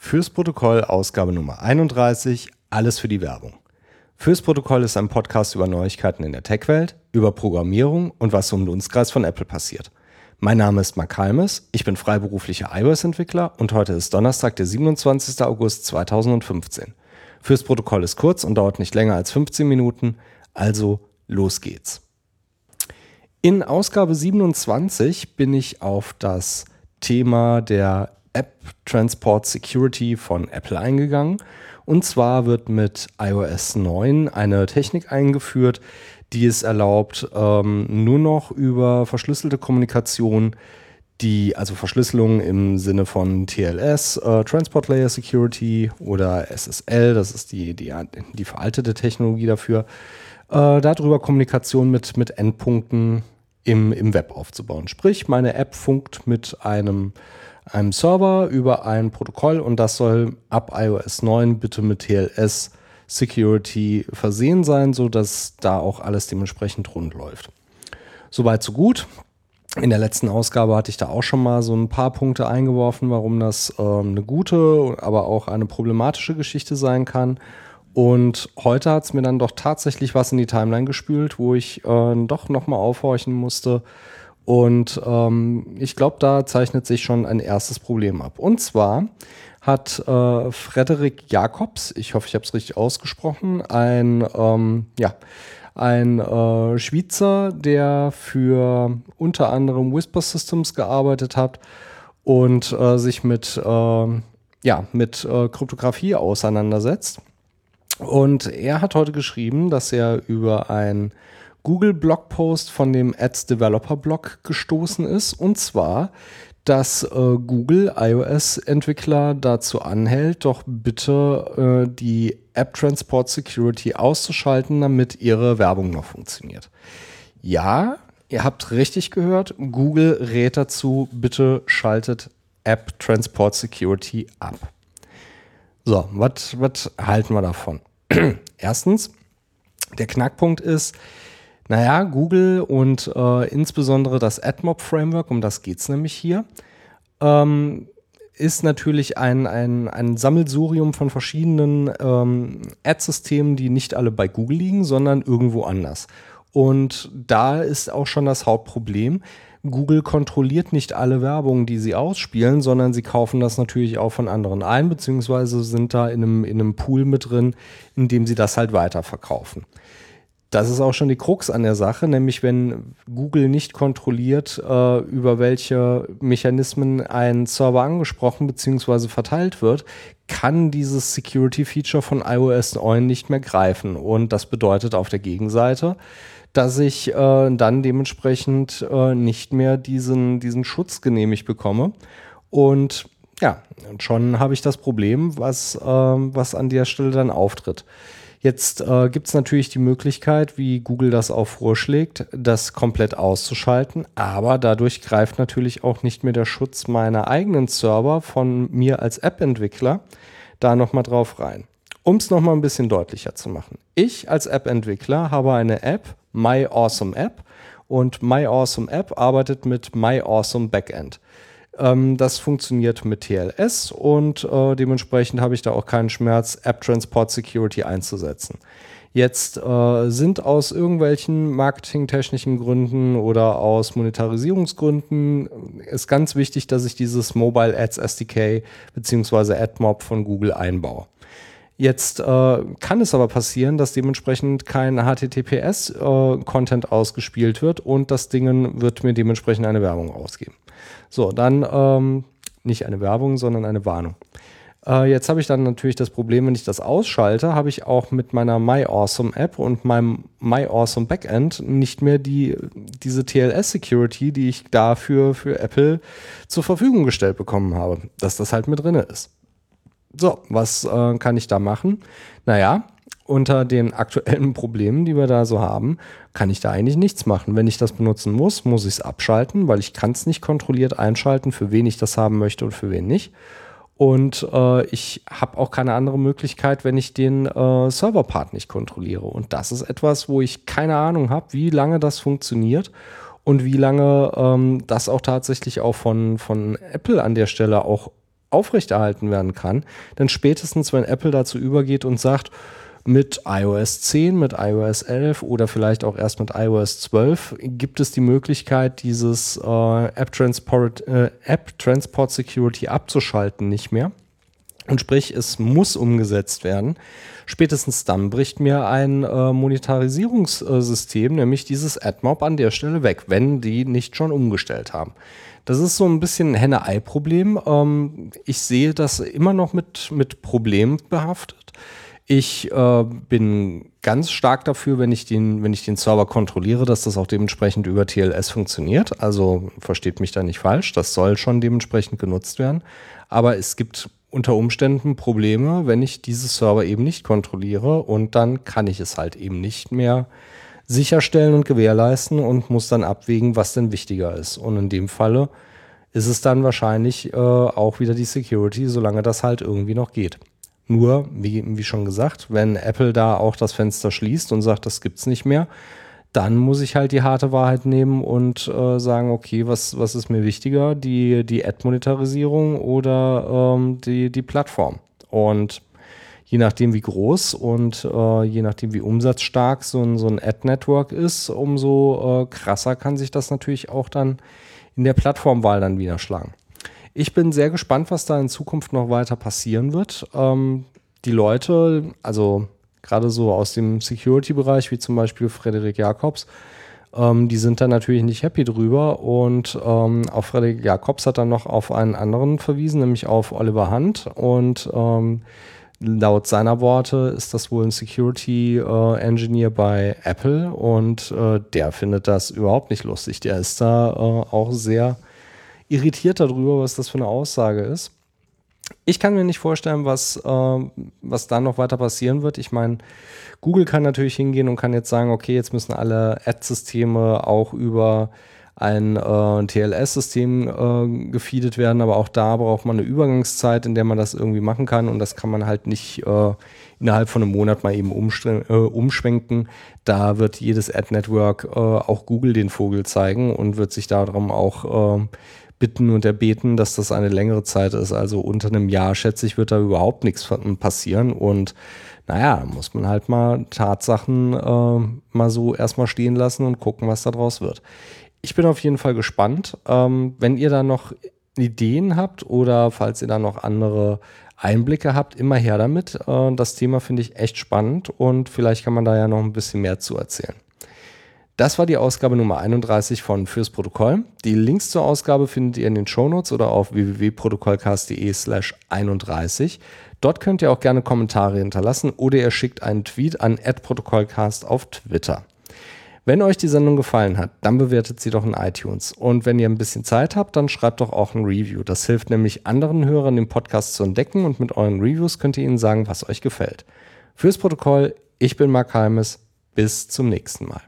Fürs Protokoll Ausgabe Nummer 31, alles für die Werbung. Fürs Protokoll ist ein Podcast über Neuigkeiten in der Tech-Welt, über Programmierung und was um den Dunstkreis von Apple passiert. Mein Name ist Mark Halmes, ich bin freiberuflicher iOS-Entwickler und heute ist Donnerstag, der 27. August 2015. Fürs Protokoll ist kurz und dauert nicht länger als 15 Minuten, also los geht's. In Ausgabe 27 bin ich auf das Thema der App Transport Security von Apple eingegangen. Und zwar wird mit iOS 9 eine Technik eingeführt, die es erlaubt, ähm, nur noch über verschlüsselte Kommunikation, die, also Verschlüsselung im Sinne von TLS, äh, Transport Layer Security oder SSL, das ist die, die, die veraltete Technologie dafür, äh, darüber Kommunikation mit, mit Endpunkten im, im Web aufzubauen. Sprich, meine App funkt mit einem einem Server über ein Protokoll und das soll ab iOS 9 bitte mit TLS Security versehen sein, sodass da auch alles dementsprechend rund läuft. Soweit so gut. In der letzten Ausgabe hatte ich da auch schon mal so ein paar Punkte eingeworfen, warum das äh, eine gute, aber auch eine problematische Geschichte sein kann. Und heute hat es mir dann doch tatsächlich was in die Timeline gespült, wo ich äh, doch nochmal aufhorchen musste, und ähm, ich glaube, da zeichnet sich schon ein erstes Problem ab. Und zwar hat äh, Frederik Jakobs, ich hoffe, ich habe es richtig ausgesprochen, ein, ähm, ja, ein äh, Schweizer, der für unter anderem Whisper Systems gearbeitet hat und äh, sich mit, äh, ja, mit äh, Kryptographie auseinandersetzt. Und er hat heute geschrieben, dass er über ein Google-Blogpost von dem Ads Developer Blog gestoßen ist. Und zwar, dass äh, Google iOS-Entwickler dazu anhält, doch bitte äh, die App Transport Security auszuschalten, damit ihre Werbung noch funktioniert. Ja, ihr habt richtig gehört. Google rät dazu, bitte schaltet App Transport Security ab. So, was halten wir davon? Erstens, der Knackpunkt ist, naja, Google und äh, insbesondere das AdMob-Framework, um das geht es nämlich hier, ähm, ist natürlich ein, ein, ein Sammelsurium von verschiedenen ähm, Ad-Systemen, die nicht alle bei Google liegen, sondern irgendwo anders. Und da ist auch schon das Hauptproblem. Google kontrolliert nicht alle Werbung, die sie ausspielen, sondern sie kaufen das natürlich auch von anderen ein, beziehungsweise sind da in einem, in einem Pool mit drin, in dem sie das halt weiterverkaufen das ist auch schon die Krux an der Sache, nämlich wenn Google nicht kontrolliert, äh, über welche Mechanismen ein Server angesprochen bzw. verteilt wird, kann dieses Security-Feature von iOS 9 nicht mehr greifen. Und das bedeutet auf der Gegenseite, dass ich äh, dann dementsprechend äh, nicht mehr diesen, diesen Schutz genehmigt bekomme. Und ja, schon habe ich das Problem, was, äh, was an der Stelle dann auftritt. Jetzt äh, gibt es natürlich die Möglichkeit, wie Google das auch vorschlägt, das komplett auszuschalten, aber dadurch greift natürlich auch nicht mehr der Schutz meiner eigenen Server von mir als App-Entwickler da nochmal drauf rein. Um es nochmal ein bisschen deutlicher zu machen. Ich als App-Entwickler habe eine App, My Awesome App, und My Awesome App arbeitet mit My Awesome Backend. Ähm, das funktioniert mit TLS und äh, dementsprechend habe ich da auch keinen Schmerz, App Transport Security einzusetzen. Jetzt äh, sind aus irgendwelchen marketingtechnischen Gründen oder aus Monetarisierungsgründen ist ganz wichtig, dass ich dieses Mobile Ads SDK bzw. AdMob von Google einbaue. Jetzt äh, kann es aber passieren, dass dementsprechend kein HTTPS-Content äh, ausgespielt wird und das Ding wird mir dementsprechend eine Werbung ausgeben. So, dann ähm, nicht eine Werbung, sondern eine Warnung. Äh, jetzt habe ich dann natürlich das Problem, wenn ich das ausschalte, habe ich auch mit meiner MyAwesome App und meinem MyAwesome Backend nicht mehr die, diese TLS-Security, die ich dafür für Apple zur Verfügung gestellt bekommen habe, dass das halt mit drin ist. So, was äh, kann ich da machen? Naja, unter den aktuellen Problemen, die wir da so haben, kann ich da eigentlich nichts machen. Wenn ich das benutzen muss, muss ich es abschalten, weil ich kann es nicht kontrolliert einschalten, für wen ich das haben möchte und für wen nicht. Und äh, ich habe auch keine andere Möglichkeit, wenn ich den äh, Serverpart nicht kontrolliere. Und das ist etwas, wo ich keine Ahnung habe, wie lange das funktioniert und wie lange ähm, das auch tatsächlich auch von, von Apple an der Stelle auch aufrechterhalten werden kann. Denn spätestens, wenn Apple dazu übergeht und sagt, mit iOS 10, mit iOS 11 oder vielleicht auch erst mit iOS 12 gibt es die Möglichkeit, dieses äh, App, Transport, äh, App Transport Security abzuschalten nicht mehr. Und sprich, es muss umgesetzt werden. Spätestens dann bricht mir ein äh, Monetarisierungssystem, nämlich dieses AdMob an der Stelle weg, wenn die nicht schon umgestellt haben. Das ist so ein bisschen ein Henne-Ei-Problem. Ähm, ich sehe das immer noch mit, mit Problemen behaftet. Ich äh, bin ganz stark dafür, wenn ich, den, wenn ich den Server kontrolliere, dass das auch dementsprechend über TLS funktioniert. Also versteht mich da nicht falsch, das soll schon dementsprechend genutzt werden. Aber es gibt unter Umständen Probleme, wenn ich diese Server eben nicht kontrolliere und dann kann ich es halt eben nicht mehr sicherstellen und gewährleisten und muss dann abwägen, was denn wichtiger ist. Und in dem Falle ist es dann wahrscheinlich äh, auch wieder die Security, solange das halt irgendwie noch geht. Nur, wie, wie schon gesagt, wenn Apple da auch das Fenster schließt und sagt, das gibt's nicht mehr, dann muss ich halt die harte Wahrheit nehmen und äh, sagen, okay, was, was ist mir wichtiger, die, die Ad-Monetarisierung oder ähm, die, die Plattform? Und je nachdem, wie groß und äh, je nachdem, wie umsatzstark so ein, so ein Ad-Network ist, umso äh, krasser kann sich das natürlich auch dann in der Plattformwahl dann wieder schlagen. Ich bin sehr gespannt, was da in Zukunft noch weiter passieren wird. Ähm, die Leute, also gerade so aus dem Security-Bereich, wie zum Beispiel Frederik Jakobs, ähm, die sind da natürlich nicht happy drüber. Und ähm, auch Frederik Jakobs hat dann noch auf einen anderen verwiesen, nämlich auf Oliver Hunt. Und ähm, laut seiner Worte ist das wohl ein Security äh, Engineer bei Apple und äh, der findet das überhaupt nicht lustig. Der ist da äh, auch sehr irritiert darüber, was das für eine Aussage ist. Ich kann mir nicht vorstellen, was, äh, was da noch weiter passieren wird. Ich meine, Google kann natürlich hingehen und kann jetzt sagen, okay, jetzt müssen alle Ad-Systeme auch über ein äh, TLS-System äh, gefeedet werden, aber auch da braucht man eine Übergangszeit, in der man das irgendwie machen kann und das kann man halt nicht äh, innerhalb von einem Monat mal eben äh, umschwenken. Da wird jedes Ad-Network äh, auch Google den Vogel zeigen und wird sich darum auch äh, bitten und erbeten, dass das eine längere Zeit ist. Also unter einem Jahr, schätze ich, wird da überhaupt nichts passieren. Und naja, muss man halt mal Tatsachen äh, mal so erstmal stehen lassen und gucken, was da draus wird. Ich bin auf jeden Fall gespannt. Ähm, wenn ihr da noch Ideen habt oder falls ihr da noch andere Einblicke habt, immer her damit. Äh, das Thema finde ich echt spannend und vielleicht kann man da ja noch ein bisschen mehr zu erzählen. Das war die Ausgabe Nummer 31 von Fürs Protokoll. Die Links zur Ausgabe findet ihr in den Shownotes oder auf www.protokollcast.de slash 31. Dort könnt ihr auch gerne Kommentare hinterlassen oder ihr schickt einen Tweet an @protokollcast auf Twitter. Wenn euch die Sendung gefallen hat, dann bewertet sie doch in iTunes. Und wenn ihr ein bisschen Zeit habt, dann schreibt doch auch ein Review. Das hilft nämlich anderen Hörern, den Podcast zu entdecken und mit euren Reviews könnt ihr ihnen sagen, was euch gefällt. Fürs Protokoll, ich bin Mark Heimes. Bis zum nächsten Mal.